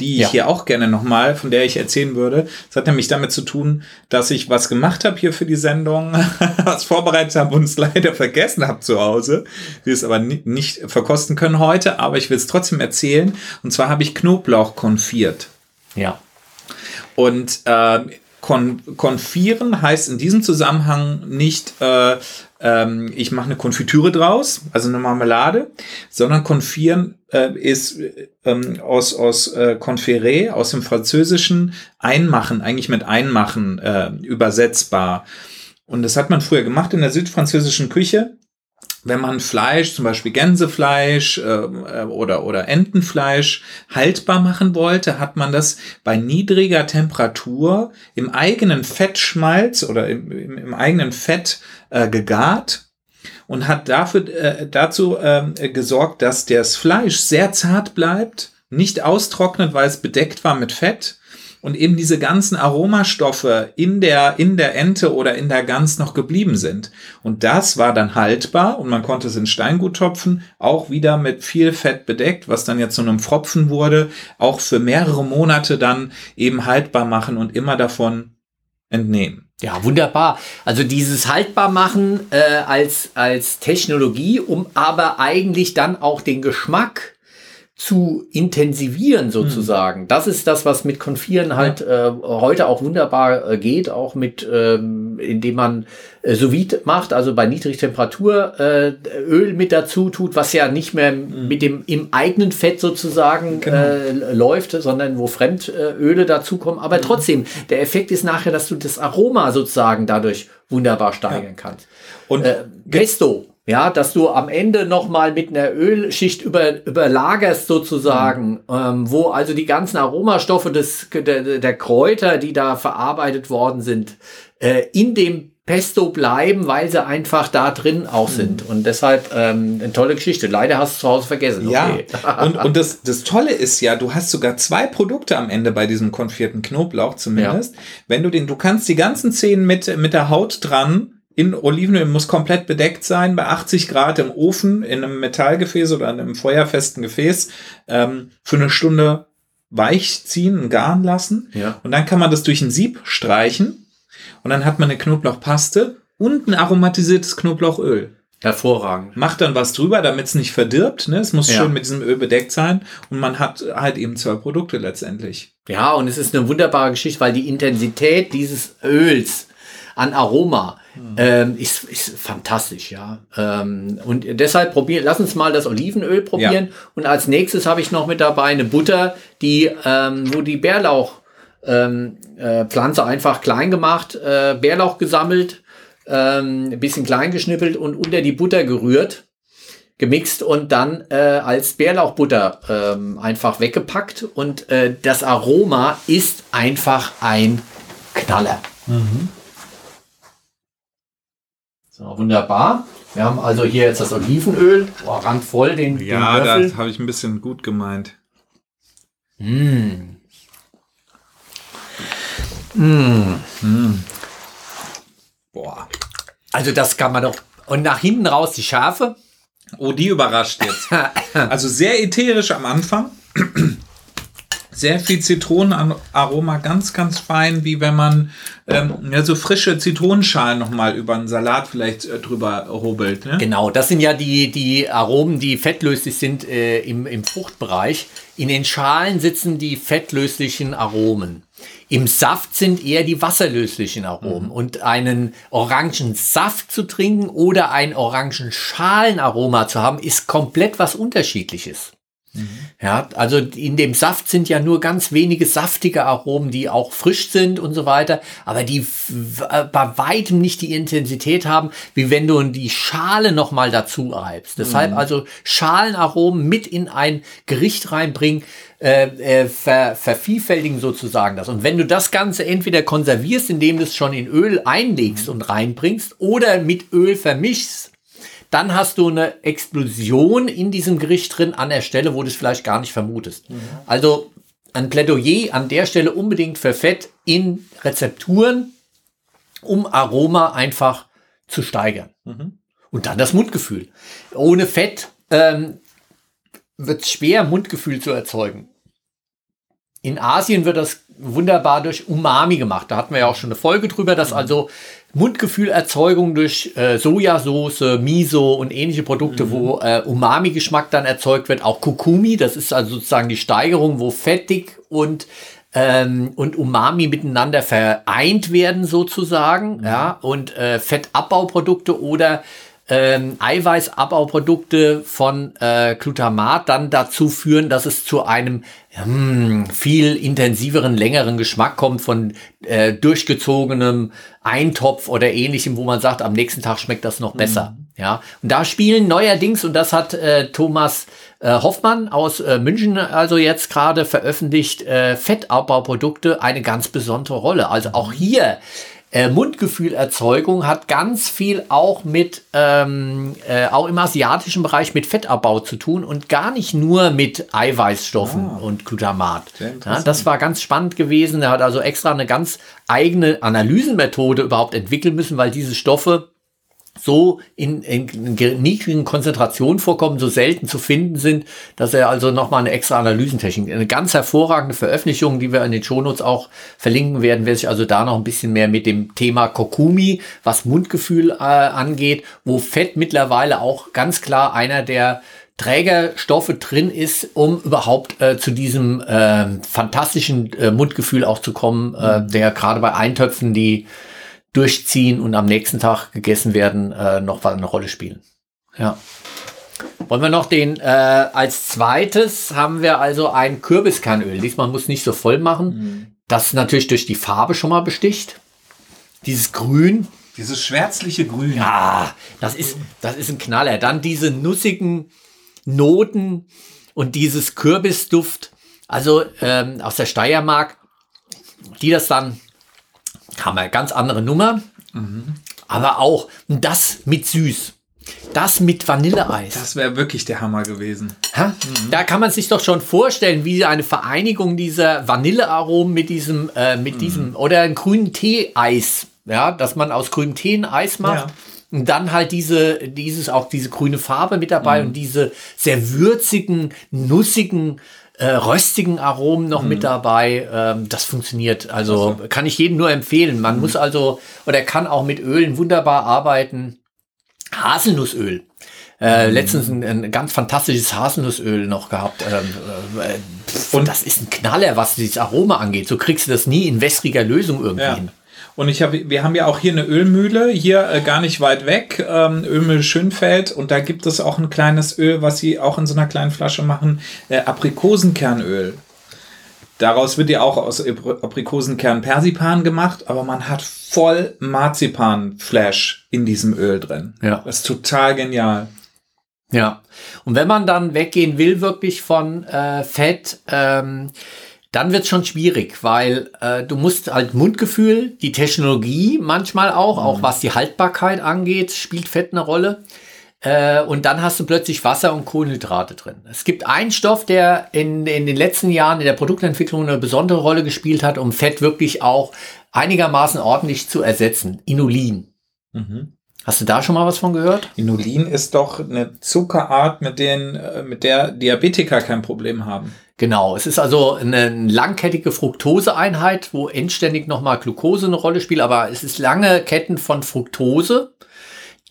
die ich Ja. hier auch gerne nochmal, von der ich erzählen würde. Das hat nämlich damit zu tun, dass ich was gemacht habe hier für die Sendung, was vorbereitet habe und es leider vergessen habe zu Hause. Wir es aber ni- nicht verkosten können heute, aber ich will es trotzdem erzählen. Und zwar habe ich Knoblauch konfiert. Ja. Und äh, kon konfieren heißt in diesem Zusammenhang nicht, äh, ähm, ich mache eine Konfitüre draus, also eine Marmelade, sondern konfieren äh, ist ähm, aus, aus äh, confere, aus dem Französischen einmachen, eigentlich mit einmachen äh, übersetzbar. Und das hat man früher gemacht in der südfranzösischen Küche wenn man Fleisch, zum Beispiel Gänsefleisch ähm, äh, oder, oder Entenfleisch haltbar machen wollte, hat man das bei niedriger Temperatur im eigenen Fettschmalz oder im, im, im eigenen Fett äh, gegart und hat dafür, äh, dazu äh, gesorgt, dass das Fleisch sehr zart bleibt, nicht austrocknet, weil es bedeckt war mit Fett und eben diese ganzen Aromastoffe in der, in der Ente oder in der Gans noch geblieben sind. Und das war dann haltbar und man konnte es in Steingut topfen, auch wieder mit viel Fett bedeckt, was dann jetzt zu einem Pfropfen wurde, auch für mehrere Monate dann eben haltbar machen und immer davon entnehmen. Ja, wunderbar. Also dieses Haltbarmachen äh, als, als Technologie, um aber eigentlich dann auch den Geschmack zu intensivieren sozusagen. Das ist das, was mit Konfieren halt äh, heute auch wunderbar äh, geht, auch mit, ähm, indem man äh, sous vide macht, also bei Niedrigtemperatur äh, Öl mit dazu tut, was ja nicht mehr mit dem im eigenen Fett sozusagen Genau. äh, läuft, sondern wo Fremdöle dazukommen. Aber trotzdem, der Effekt ist nachher, dass du das Aroma sozusagen dadurch wunderbar steigern kannst. Und Äh, Pesto, ja, dass du am Ende nochmal mit einer Ölschicht über, überlagerst sozusagen, ähm, wo also die ganzen Aromastoffe des, der, der Kräuter, die da verarbeitet worden sind, äh, in dem Pesto bleiben, weil sie einfach da drin auch sind. Und deshalb ähm, eine tolle Geschichte. Leider hast du zu Hause vergessen. Ja, Okay. und, und das, das Tolle ist ja, du hast sogar zwei Produkte am Ende bei diesem konfierten Knoblauch zumindest. Wenn du den, du kannst die ganzen Zehen mit, mit der Haut dran in Olivenöl, muss komplett bedeckt sein, bei 80 Grad im Ofen, in einem Metallgefäß oder in einem feuerfesten Gefäß, ähm, für eine Stunde weich ziehen, garen lassen. Ja. Und dann kann man das durch ein Sieb streichen und dann hat man eine Knoblauchpaste und ein aromatisiertes Knoblauchöl Hervorragend. macht dann was drüber, damit es nicht verdirbt. Ne? Es muss Ja. schön mit diesem Öl bedeckt sein und man hat halt eben zwei Produkte letztendlich. Ja, und es ist eine wunderbare Geschichte, weil die Intensität dieses Öls an Aroma ähm, ist, ist fantastisch, ja. Ähm, und deshalb probieren, lass uns mal das Olivenöl probieren. Und als nächstes habe ich noch mit dabei eine Butter, die, ähm, wo die Bärlauch ähm, äh, einfach klein gemacht, äh, Bärlauch gesammelt, ähm, ein bisschen klein geschnippelt und unter die Butter gerührt gemixt und dann äh, als Bärlauchbutter ähm, einfach weggepackt und äh, das Aroma ist einfach ein Knaller. So, wunderbar. Wir haben also hier jetzt das Olivenöl, oh, randvoll den, den Löffel. habe ich ein bisschen gut gemeint. Mm. Boah. Also das kann man doch. Und nach hinten raus die Schärfe. Oh, die überrascht jetzt. also sehr ätherisch am Anfang. Sehr viel Zitronenaroma, ganz, ganz fein, wie wenn man ähm, ja, so frische Zitronenschalen nochmal über einen Salat vielleicht äh, drüber hobelt. Ne? Genau, das sind ja die, die Aromen, die fettlöslich sind äh, im, im Fruchtbereich. In den Schalen sitzen die fettlöslichen Aromen. Im Saft sind eher die wasserlöslichen Aromen. Und einen Orangensaft zu trinken oder ein Orangenschalenaroma zu haben, ist komplett was Unterschiedliches. Ja, also in dem Saft sind ja nur ganz wenige saftige Aromen, die auch frisch sind und so weiter, aber die äh, bei weitem nicht die Intensität haben, wie wenn du die Schale nochmal dazu reibst. Deshalb also Schalenaromen mit in ein Gericht reinbringen, äh, äh, ver, vervielfältigen sozusagen das. Und wenn du das Ganze entweder konservierst, indem du es schon in Öl einlegst und reinbringst oder mit Öl vermischst, dann hast du eine Explosion in diesem Gericht drin an der Stelle, wo du es vielleicht gar nicht vermutest. Also ein Plädoyer an der Stelle unbedingt für Fett in Rezepturen, um Aroma einfach zu steigern. Und dann das Mundgefühl. Ohne Fett ähm, wird es schwer, Mundgefühl zu erzeugen. in Asien wird das wunderbar durch Umami gemacht. Da hatten wir ja auch schon eine Folge drüber, dass also Mundgefühlerzeugung durch äh, Sojasauce, Miso und ähnliche Produkte, mhm. wo äh, Umami-Geschmack dann erzeugt wird. Auch Kokumi, das ist also sozusagen die Steigerung, wo fettig und ähm, und Umami miteinander vereint werden sozusagen, mhm. ja, und äh, Fettabbauprodukte oder ähm, Eiweißabbauprodukte von äh, Glutamat dann dazu führen, dass es zu einem hm, viel intensiveren, längeren Geschmack kommt von äh, durchgezogenem Eintopf oder ähnlichem, wo man sagt, am nächsten Tag schmeckt das noch besser. Mhm. Ja, und da spielen neuerdings, und das hat äh, Thomas äh, Hoffmann aus äh, München also jetzt gerade veröffentlicht, äh, Fettabbauprodukte eine ganz besondere Rolle. Also auch hier äh, Mundgefühlerzeugung hat ganz viel auch mit, ähm, äh, auch im asiatischen Bereich mit Fettabbau zu tun und gar nicht nur mit Eiweißstoffen ah, und Glutamat. Ja, das war ganz spannend gewesen. Er hat also extra eine ganz eigene Analysenmethode überhaupt entwickeln müssen, weil diese Stoffe so in, in, in niedrigen Konzentrationen vorkommen, so selten zu finden sind, dass er also nochmal eine extra Analysentechnik, eine ganz hervorragende Veröffentlichung, die wir in den Shownotes auch verlinken werden, wer sich also da noch ein bisschen mehr mit dem Thema Kokumi, was Mundgefühl äh, angeht, wo Fett mittlerweile auch ganz klar einer der Trägerstoffe drin ist, um überhaupt äh, zu diesem äh, fantastischen Mundgefühl auch zu kommen, äh, der gerade bei Eintöpfen, die durchziehen und am nächsten Tag gegessen werden, äh, noch eine Rolle spielen. Ja. Wollen wir noch den, äh, als zweites haben wir also ein Kürbiskernöl. Diesmal muss nicht so voll machen. Mhm. Das natürlich durch die Farbe schon mal besticht. Dieses Grün. Dieses schwärzliche Grün. Ja, das ist, das ist ein Knaller. Dann diese nussigen Noten und dieses Kürbisduft. Also ähm, aus der Steiermark, die das dann haben wir ganz andere Nummer. Mhm. Aber auch das mit süß. Das mit Vanilleeis. Das wäre wirklich der Hammer gewesen. Mhm. Da kann man sich doch schon vorstellen, wie eine Vereinigung dieser Vanillearomen mit diesem, äh, mit mhm. diesem, oder ein grünen Tee-Eis, ja, dass man aus grünem Tee ein Eis macht. Ja. Und dann halt diese, dieses, auch diese grüne Farbe mit dabei mhm. und diese sehr würzigen, nussigen äh, röstigen Aromen noch mhm. mit dabei. Ähm, das funktioniert. Also, also kann ich jedem nur empfehlen. Man mhm. muss also oder kann auch mit Ölen wunderbar arbeiten. Haselnussöl. Äh, mhm. letztens ein, ein, ganz fantastisches Haselnussöl noch gehabt. Ähm, äh, pf, und das ist ein Knaller, was dieses Aroma angeht. So kriegst du das nie in wässriger Lösung irgendwie ja. hin. Und ich habe, wir haben ja auch hier eine Ölmühle, hier äh, gar nicht weit weg, ähm, Ölmühle Schönfeld. Und da gibt es auch ein kleines Öl, was sie auch in so einer kleinen Flasche machen, äh, Aprikosenkernöl. Daraus wird ja auch aus Aprikosenkern Persipan gemacht, aber man hat voll Marzipan-Flash in diesem Öl drin. Ja. Das ist total genial. Ja. Und wenn man dann weggehen will, wirklich von äh, Fett, ähm, dann wird es schon schwierig, weil äh, du musst halt Mundgefühl, die Technologie manchmal auch, mhm. auch was die Haltbarkeit angeht, spielt Fett eine Rolle. Äh, und dann hast du plötzlich Wasser und Kohlenhydrate drin. Es gibt einen Stoff, der in, in den letzten Jahren in der Produktentwicklung eine besondere Rolle gespielt hat, um Fett wirklich auch einigermaßen ordentlich zu ersetzen. Inulin. Mhm. Hast du da schon mal was von gehört? Inulin ist doch eine Zuckerart, mit, denen, äh, mit der Diabetiker kein Problem haben. Genau, es ist also eine langkettige Fructoseeinheit, wo endständig nochmal Glucose eine Rolle spielt, aber es ist lange Ketten von Fructose,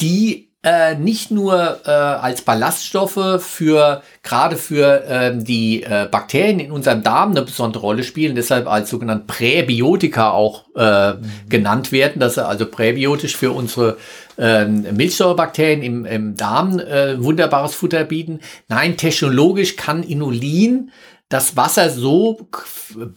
die äh, nicht nur äh, als Ballaststoffe für gerade für äh, die äh, Bakterien in unserem Darm eine besondere Rolle spielen, deshalb als sogenannte Präbiotika auch äh, mhm. genannt werden, dass sie also präbiotisch für unsere ähm, Milchsäurebakterien im, im Darm äh, wunderbares Futter bieten. Nein, technologisch kann Inulin das Wasser so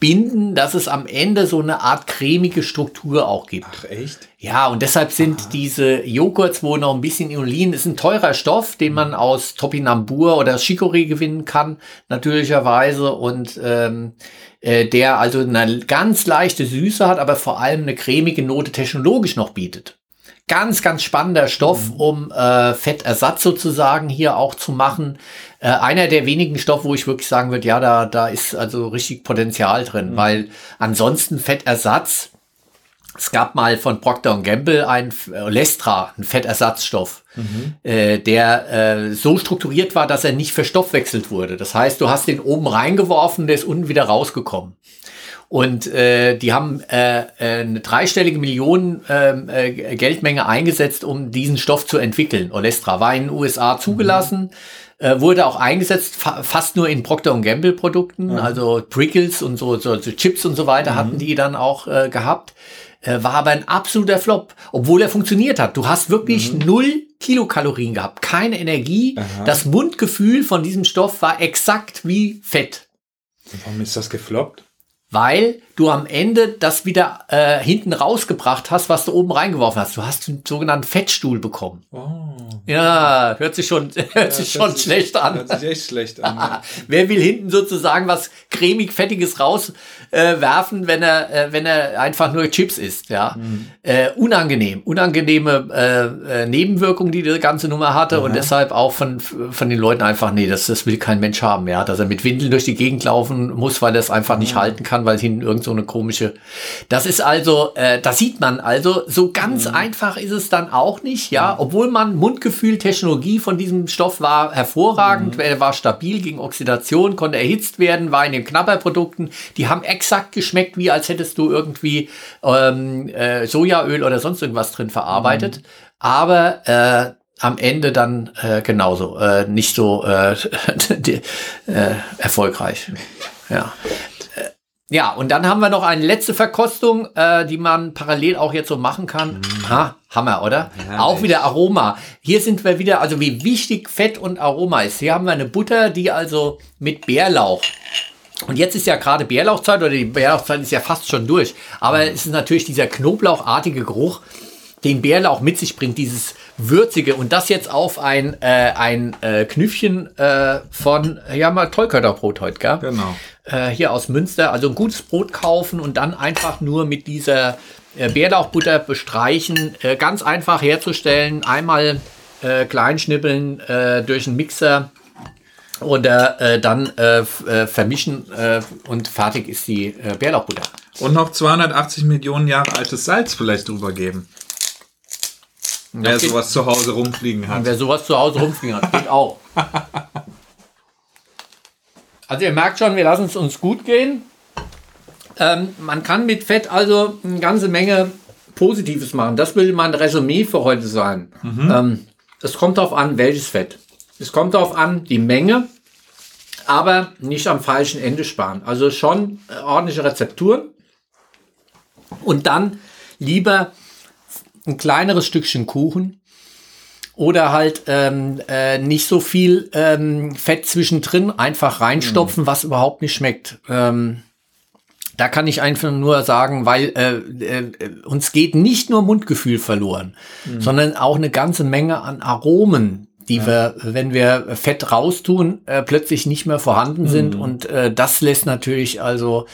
binden, dass es am Ende so eine Art cremige Struktur auch gibt. Ach echt? Ja, und deshalb sind Aha. diese Joghurts, wo noch ein bisschen Inulin ist, ein teurer Stoff, den man aus Topinambur oder Chicorée gewinnen kann, natürlicherweise. Und ähm, äh, der also eine ganz leichte Süße hat, aber vor allem eine cremige Note technologisch noch bietet ganz, ganz spannender Stoff, mhm. um äh, Fettersatz sozusagen hier auch zu machen. Äh, einer der wenigen Stoffe, wo ich wirklich sagen würde, ja, da, da ist also richtig Potenzial drin, mhm. weil ansonsten Fettersatz Es gab mal von Procter Gamble ein äh, Lestra, ein Fettersatzstoff, mhm. äh, der äh, so strukturiert war, dass er nicht verstoffwechselt wurde. Das heißt, du hast den oben reingeworfen, der ist unten wieder rausgekommen. Und äh, die haben äh, äh eine dreistellige Millionen ähm, äh, Geldmenge eingesetzt, um diesen Stoff zu entwickeln. Olestra war in den USA zugelassen. Mhm wurde auch eingesetzt, fa fast nur in Procter Gamble Produkten, ja. also Prickles und so, so, so, Chips und so weiter mhm. hatten die dann auch äh, gehabt. War aber ein absoluter Flop, obwohl er funktioniert hat. Du hast wirklich mhm. null Kilokalorien gehabt, keine Energie. Aha. Das Mundgefühl von diesem Stoff war exakt wie Fett. Warum ist das gefloppt? Weil du am Ende das wieder äh, hinten rausgebracht hast, was du oben reingeworfen hast. Du hast einen sogenannten Fettstuhl bekommen. Oh. Ja, hört sich schon, hört ja, sich schon sich, schlecht an. Hört sich echt schlecht an. Ja. Wer will hinten sozusagen was cremig fettiges rauswerfen, äh, wenn er äh, wenn er einfach nur Chips isst, ja? Mhm. Äh, unangenehm, unangenehme äh, äh, Nebenwirkungen, die die ganze Nummer hatte Aha. und deshalb auch von von den Leuten einfach nee, das das will kein Mensch haben, ja, dass er mit Windeln durch die Gegend laufen muss, weil er es einfach mhm. nicht halten kann, weil hinten irgend so eine komische. Das ist also, äh, da sieht man also, so ganz mhm. einfach ist es dann auch nicht, ja, mhm. obwohl man Mundgefühl Gefühl, Technologie von diesem Stoff war hervorragend. Mhm. Er war stabil gegen Oxidation, konnte erhitzt werden, war in den Knabberprodukten. Die haben exakt geschmeckt, wie als hättest du irgendwie ähm, äh, Sojaöl oder sonst irgendwas drin verarbeitet. Mhm. Aber äh, am Ende dann äh, genauso, äh, nicht so äh, die, äh, erfolgreich. Ja. Ja, und dann haben wir noch eine letzte Verkostung, äh, die man parallel auch jetzt so machen kann. Mhm. Ha, Hammer, oder? Ja, auch echt. wieder Aroma. Hier sind wir wieder, also wie wichtig Fett und Aroma ist. Hier haben wir eine Butter, die also mit Bärlauch. Und jetzt ist ja gerade Bärlauchzeit oder die Bärlauchzeit ist ja fast schon durch. Aber es ist natürlich dieser knoblauchartige Geruch, den Bärlauch mit sich bringt, dieses würzige und das jetzt auf ein, äh, ein äh, Knüffchen äh, von, ja mal Tollkötterbrot heute, gell? Genau. Äh, hier aus Münster, also ein gutes Brot kaufen und dann einfach nur mit dieser äh, Bärlauchbutter bestreichen, äh, ganz einfach herzustellen, einmal äh, kleinschnippeln äh, durch einen Mixer oder äh, dann vermischen und fertig ist die Bärlauchbutter. Und noch 280 Millionen Jahre altes Salz vielleicht drüber geben. Wer sowas zu Hause rumfliegen hat. Wer sowas zu Hause rumfliegen hat, geht auch. Also ihr merkt schon, wir lassen es uns gut gehen. Ähm, man kann mit Fett also eine ganze Menge Positives machen. Das will mein Resümee für heute sein. Mhm. Ähm, es kommt darauf an, welches Fett. Es kommt darauf an, die Menge, aber nicht am falschen Ende sparen. Also schon ordentliche Rezepturen. Und dann lieber ein kleineres Stückchen Kuchen oder halt ähm, äh, nicht so viel ähm, Fett zwischendrin einfach reinstopfen, mhm. was überhaupt nicht schmeckt. Ähm, da kann ich einfach nur sagen, weil äh, äh, uns geht nicht nur Mundgefühl verloren, mhm. sondern auch eine ganze Menge an Aromen, die ja. wir, wenn wir Fett raustun, äh, plötzlich nicht mehr vorhanden mhm. sind. Und äh, das lässt natürlich also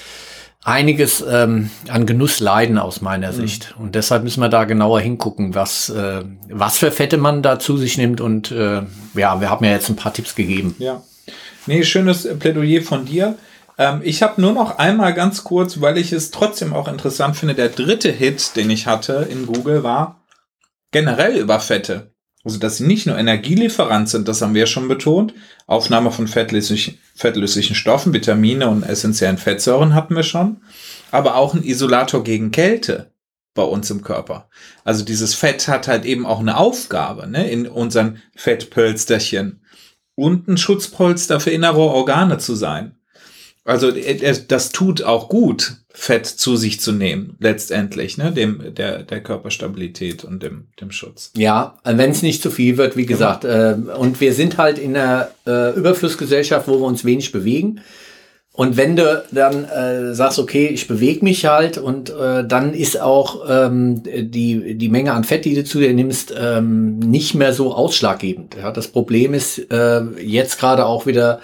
einiges ähm, an Genuss leiden aus meiner mhm. Sicht. Und deshalb müssen wir da genauer hingucken, was, äh, was für Fette man da zu sich nimmt. Und äh, ja, wir haben ja jetzt ein paar Tipps gegeben. Ja. Nee, schönes Plädoyer von dir. Ähm, ich habe nur noch einmal ganz kurz, weil ich es trotzdem auch interessant finde, der dritte Hit, den ich hatte in Google, war generell über Fette. Also, dass sie nicht nur Energielieferant sind, das haben wir schon betont. Aufnahme von fettlöslichen, fettlöslichen Stoffen, Vitamine und essentiellen Fettsäuren hatten wir schon. Aber auch ein Isolator gegen Kälte bei uns im Körper. Also dieses Fett hat halt eben auch eine Aufgabe ne, in unseren Fettpölsterchen und ein Schutzpolster für innere Organe zu sein. Also das tut auch gut, Fett zu sich zu nehmen, letztendlich, ne, dem der der Körperstabilität und dem dem Schutz. Ja, wenn es nicht zu viel wird, wie gesagt. Genau. Äh, und wir sind halt in einer äh, Überflussgesellschaft, wo wir uns wenig bewegen. Und wenn du dann äh, sagst, okay, ich bewege mich halt und äh, dann ist auch ähm, die, die Menge an Fett, die du zu dir nimmst, ähm, nicht mehr so ausschlaggebend. Ja, das Problem ist äh, jetzt gerade auch wieder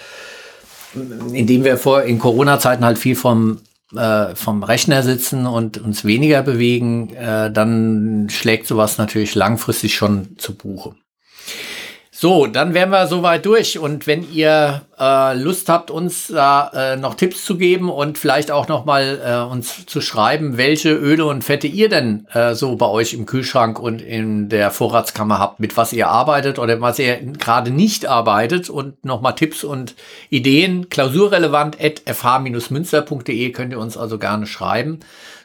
indem wir vor in Corona-Zeiten halt viel vom äh, vom Rechner sitzen und uns weniger bewegen, äh, dann schlägt sowas natürlich langfristig schon zu Buche. So, dann wären wir soweit durch. Und wenn ihr äh, Lust habt, uns da äh, noch Tipps zu geben und vielleicht auch noch mal äh, uns zu schreiben, welche Öle und Fette ihr denn äh, so bei euch im Kühlschrank und in der Vorratskammer habt, mit was ihr arbeitet oder was ihr gerade nicht arbeitet und noch mal Tipps und Ideen, klausurrelevant at fh-münster.de könnt ihr uns also gerne schreiben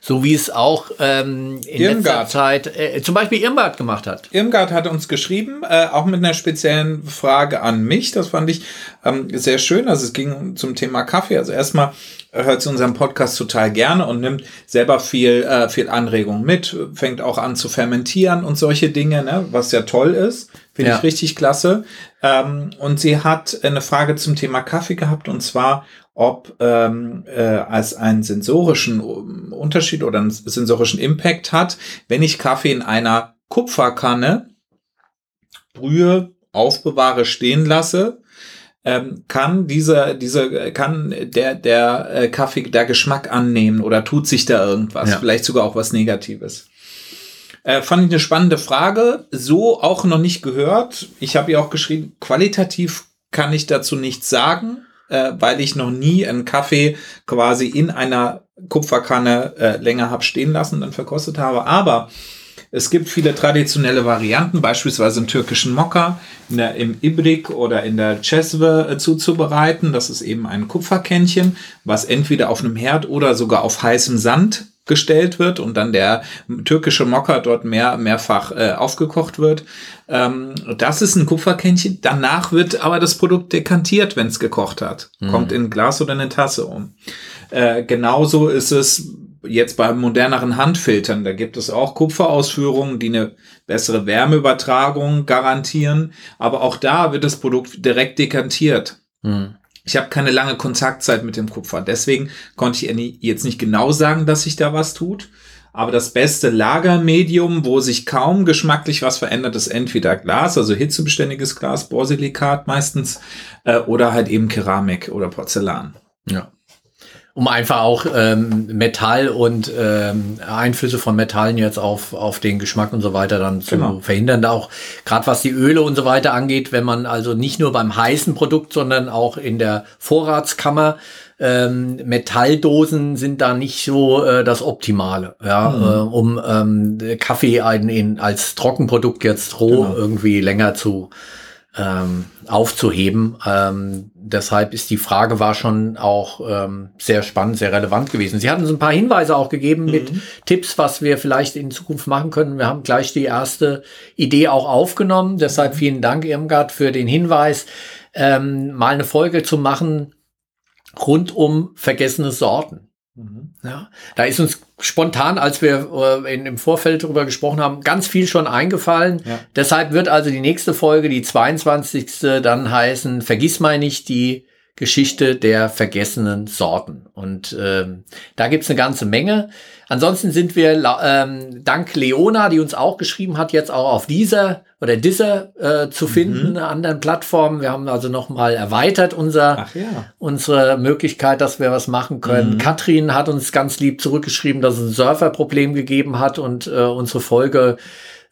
so wie es auch ähm, in Irmgard. letzter Zeit äh, zum Beispiel Irmgard gemacht hat. Irmgard hat uns geschrieben, äh, auch mit einer speziellen Frage an mich. Das fand ich ähm, sehr schön. Also es ging zum Thema Kaffee. Also erstmal hört sie unseren Podcast total gerne und nimmt selber viel, äh, viel Anregung mit, fängt auch an zu fermentieren und solche Dinge, ne, was ja toll ist. Finde ja. ich richtig klasse. Ähm, und sie hat eine Frage zum Thema Kaffee gehabt und zwar, ob ähm, äh, als einen sensorischen Unterschied oder einen sensorischen Impact hat, wenn ich Kaffee in einer Kupferkanne brühe, aufbewahre, stehen lasse, ähm, kann dieser, dieser, kann der, der äh, Kaffee der Geschmack annehmen oder tut sich da irgendwas, ja. vielleicht sogar auch was Negatives. Äh, fand ich eine spannende Frage, so auch noch nicht gehört. Ich habe ja auch geschrieben, qualitativ kann ich dazu nichts sagen äh, weil ich noch nie einen Kaffee quasi in einer Kupferkanne äh, länger habe stehen lassen und dann verkostet habe. Aber es gibt viele traditionelle Varianten, beispielsweise im türkischen Mokka, der, im Ibrik oder in der Cesve äh, zuzubereiten. Das ist eben ein Kupferkännchen, was entweder auf einem Herd oder sogar auf heißem Sand gestellt wird und dann der türkische Mokka dort mehr, mehrfach äh, aufgekocht wird. Ähm, das ist ein Kupferkännchen. Danach wird aber das Produkt dekantiert, wenn es gekocht hat. Mhm. Kommt in ein Glas oder eine Tasse um. Äh, genauso ist es jetzt bei moderneren Handfiltern. Da gibt es auch Kupferausführungen, die eine bessere Wärmeübertragung garantieren. Aber auch da wird das Produkt direkt dekantiert. Mhm. Ich habe keine lange Kontaktzeit mit dem Kupfer. Deswegen konnte ich jetzt nicht genau sagen, dass sich da was tut. Aber das beste Lagermedium, wo sich kaum geschmacklich was verändert, ist entweder Glas, also hitzebeständiges Glas, Borsilikat meistens, äh, oder halt eben Keramik oder Porzellan. Ja um einfach auch ähm, Metall und ähm, Einflüsse von Metallen jetzt auf, auf den Geschmack und so weiter dann zu genau. verhindern. Da auch gerade was die Öle und so weiter angeht, wenn man also nicht nur beim heißen Produkt, sondern auch in der Vorratskammer ähm, Metalldosen sind da nicht so äh, das Optimale, ja, mhm. äh, um ähm, Kaffee ein, in, als Trockenprodukt jetzt roh genau. irgendwie länger zu ähm, aufzuheben. Ähm, deshalb ist die Frage war schon auch ähm, sehr spannend, sehr relevant gewesen. Sie hatten uns ein paar Hinweise auch gegeben mhm. mit Tipps, was wir vielleicht in Zukunft machen können. Wir haben gleich die erste Idee auch aufgenommen. Deshalb mhm. vielen Dank, Irmgard, für den Hinweis, ähm, mal eine Folge zu machen rund um vergessene Sorten. Mhm. Ja, da ist uns spontan, als wir äh, in, im Vorfeld darüber gesprochen haben, ganz viel schon eingefallen. Ja. Deshalb wird also die nächste Folge, die 22. dann heißen, vergiss mal nicht die Geschichte der vergessenen Sorten. Und ähm, da gibt's eine ganze Menge. Ansonsten sind wir ähm, dank Leona, die uns auch geschrieben hat, jetzt auch auf dieser oder dieser äh, zu finden, mhm. anderen Plattformen. Wir haben also nochmal erweitert unser, ja. unsere Möglichkeit, dass wir was machen können. Mhm. Katrin hat uns ganz lieb zurückgeschrieben, dass es ein Surferproblem gegeben hat und äh, unsere Folge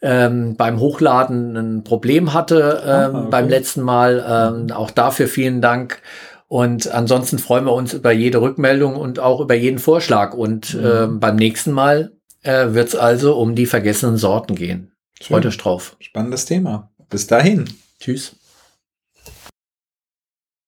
ähm, beim Hochladen ein Problem hatte ähm, Aha, okay. beim letzten Mal. Ähm, auch dafür vielen Dank. Und ansonsten freuen wir uns über jede Rückmeldung und auch über jeden Vorschlag. Und mhm. äh, beim nächsten Mal äh, wird es also um die vergessenen Sorten gehen. Freut euch drauf. Spannendes Thema. Bis dahin. Tschüss.